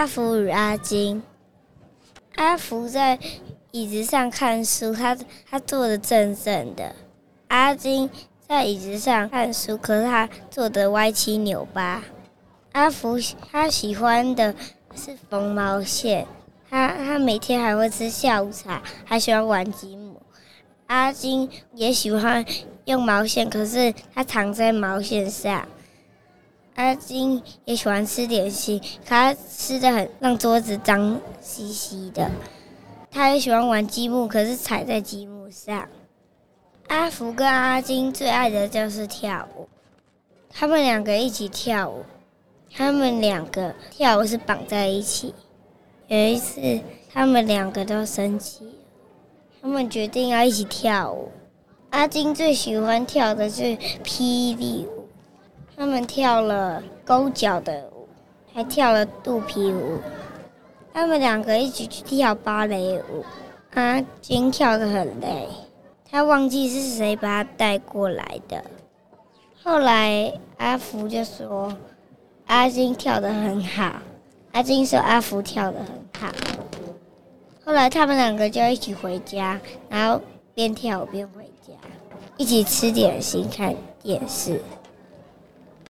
阿福与阿金。阿福在椅子上看书，他他坐的正正的。阿金在椅子上看书，可是他坐的歪七扭八。阿福他喜欢的是缝毛线，他他每天还会吃下午茶，还喜欢玩积木。阿金也喜欢用毛线，可是他躺在毛线上。阿金也喜欢吃点心，他吃的很让桌子脏兮兮的。他也喜欢玩积木，可是踩在积木上。阿福跟阿金最爱的就是跳舞，他们两个一起跳舞。他们两个跳舞是绑在一起。有一次，他们两个都生气，他们决定要一起跳舞。阿金最喜欢跳的是霹雳舞。他们跳了勾脚的舞，还跳了肚皮舞。他们两个一起去跳芭蕾舞。阿金跳得很累，他忘记是谁把他带过来的。后来阿福就说阿金跳得很好，阿金说阿福跳得很好。后来他们两个就一起回家，然后边跳边回家，一起吃点心看电视。